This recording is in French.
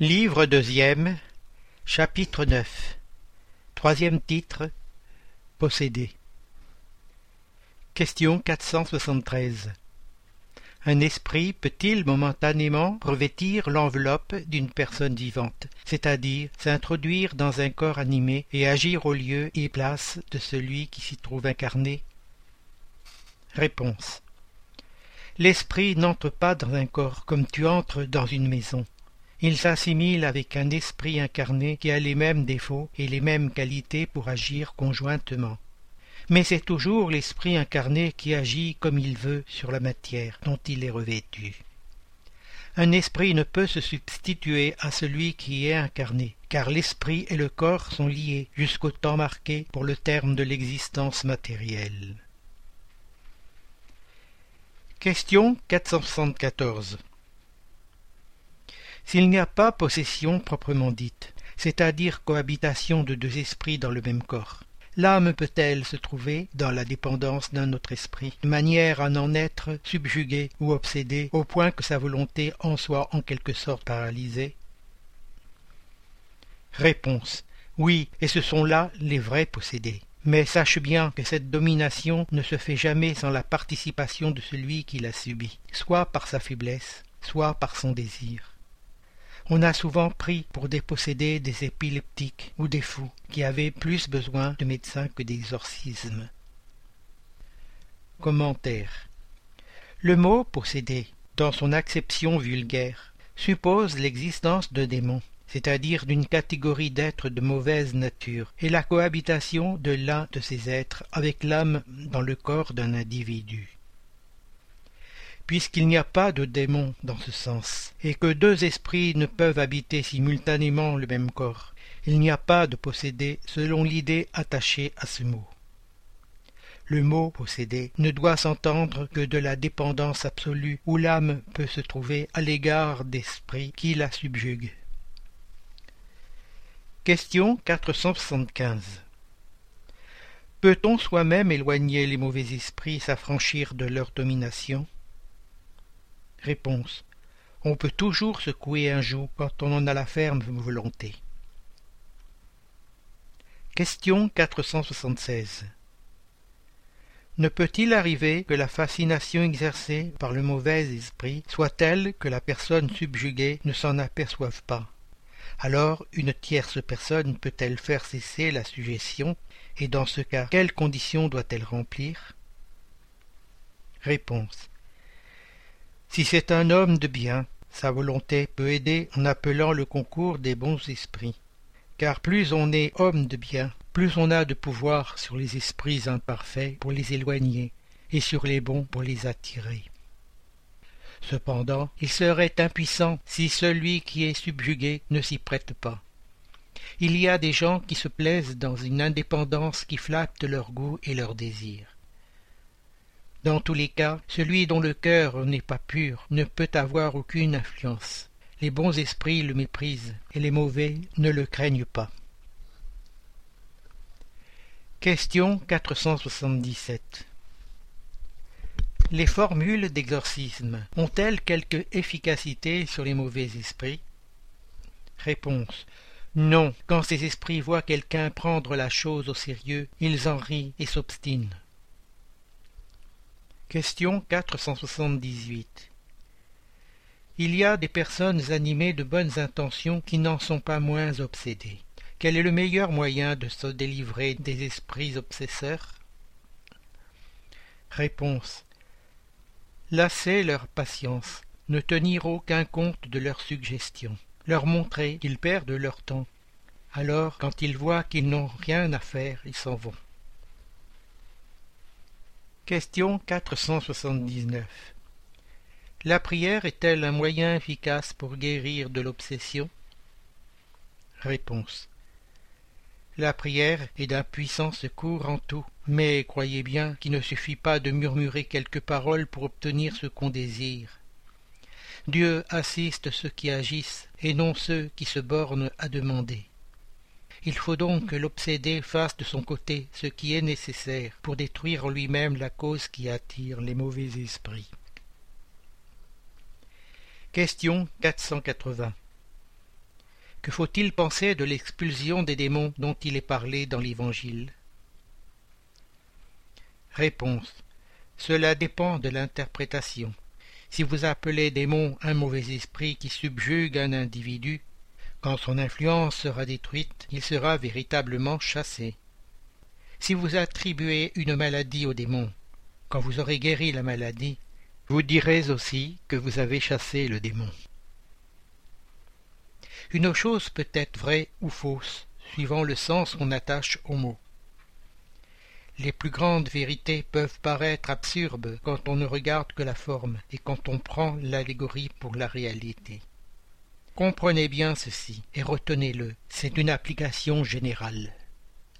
Livre deuxième, chapitre neuf. Troisième titre Possédé. Question 473 Un esprit peut-il momentanément revêtir l'enveloppe d'une personne vivante, c'est-à-dire s'introduire dans un corps animé et agir au lieu et place de celui qui s'y trouve incarné? Réponse. L'esprit n'entre pas dans un corps comme tu entres dans une maison. Il s'assimile avec un esprit incarné qui a les mêmes défauts et les mêmes qualités pour agir conjointement. Mais c'est toujours l'esprit incarné qui agit comme il veut sur la matière dont il est revêtu. Un esprit ne peut se substituer à celui qui est incarné, car l'esprit et le corps sont liés jusqu'au temps marqué pour le terme de l'existence matérielle. Question 474 S'il n'y a pas possession proprement dite, c'est-à-dire cohabitation de deux esprits dans le même corps, l'âme peut-elle se trouver dans la dépendance d'un autre esprit, de manière à n'en être subjuguée ou obsédée au point que sa volonté en soit en quelque sorte paralysée? Réponse Oui, et ce sont là les vrais possédés. Mais sache bien que cette domination ne se fait jamais sans la participation de celui qui l'a subie, soit par sa faiblesse, soit par son désir. On a souvent pris pour déposséder des épileptiques ou des fous qui avaient plus besoin de médecins que d'exorcismes. Commentaire Le mot posséder, dans son acception vulgaire, suppose l'existence de démons c'est-à-dire d'une catégorie d'êtres de mauvaise nature, et la cohabitation de l'un de ces êtres avec l'âme dans le corps d'un individu. Puisqu'il n'y a pas de démon dans ce sens, et que deux esprits ne peuvent habiter simultanément le même corps, il n'y a pas de possédé selon l'idée attachée à ce mot. Le mot possédé ne doit s'entendre que de la dépendance absolue où l'âme peut se trouver à l'égard d'esprits qui la subjuguent. Question 475 Peut-on soi-même éloigner les mauvais esprits, s'affranchir de leur domination? On peut toujours secouer un joug quand on en a la ferme volonté. Question 476 Ne peut-il arriver que la fascination exercée par le mauvais esprit soit telle que la personne subjuguée ne s'en aperçoive pas? Alors une tierce personne peut-elle faire cesser la suggestion, et dans ce cas, quelles conditions doit-elle remplir? Si c'est un homme de bien, sa volonté peut aider en appelant le concours des bons esprits. Car plus on est homme de bien, plus on a de pouvoir sur les esprits imparfaits pour les éloigner, et sur les bons pour les attirer. Cependant, il serait impuissant si celui qui est subjugué ne s'y prête pas. Il y a des gens qui se plaisent dans une indépendance qui flatte leur goût et leur désir. Dans tous les cas, celui dont le cœur n'est pas pur ne peut avoir aucune influence. Les bons esprits le méprisent et les mauvais ne le craignent pas. Question 477 les formules d'exorcisme ont-elles quelque efficacité sur les mauvais esprits? Réponse. Non, quand ces esprits voient quelqu'un prendre la chose au sérieux, ils en rient et s'obstinent. Question 478 Il y a des personnes animées de bonnes intentions qui n'en sont pas moins obsédées. Quel est le meilleur moyen de se délivrer des esprits obsesseurs? Réponse lasser leur patience, ne tenir aucun compte de leurs suggestions, leur montrer qu'ils perdent leur temps. Alors, quand ils voient qu'ils n'ont rien à faire, ils s'en vont. Question 479 La prière est-elle un moyen efficace pour guérir de l'obsession? Réponse la prière est d'un puissant secours en tout, mais croyez bien qu'il ne suffit pas de murmurer quelques paroles pour obtenir ce qu'on désire. Dieu assiste ceux qui agissent et non ceux qui se bornent à demander. Il faut donc que l'obsédé fasse de son côté ce qui est nécessaire pour détruire en lui-même la cause qui attire les mauvais esprits. Question 480 Que faut-il penser de l'expulsion des démons dont il est parlé dans l'Évangile? Réponse. Cela dépend de l'interprétation. Si vous appelez démon un mauvais esprit qui subjugue un individu, quand son influence sera détruite, il sera véritablement chassé. Si vous attribuez une maladie au démon, quand vous aurez guéri la maladie, vous direz aussi que vous avez chassé le démon. Une chose peut être vraie ou fausse, suivant le sens qu'on attache au mot. Les plus grandes vérités peuvent paraître absurdes quand on ne regarde que la forme et quand on prend l'allégorie pour la réalité. Comprenez bien ceci et retenez-le, c'est une application générale.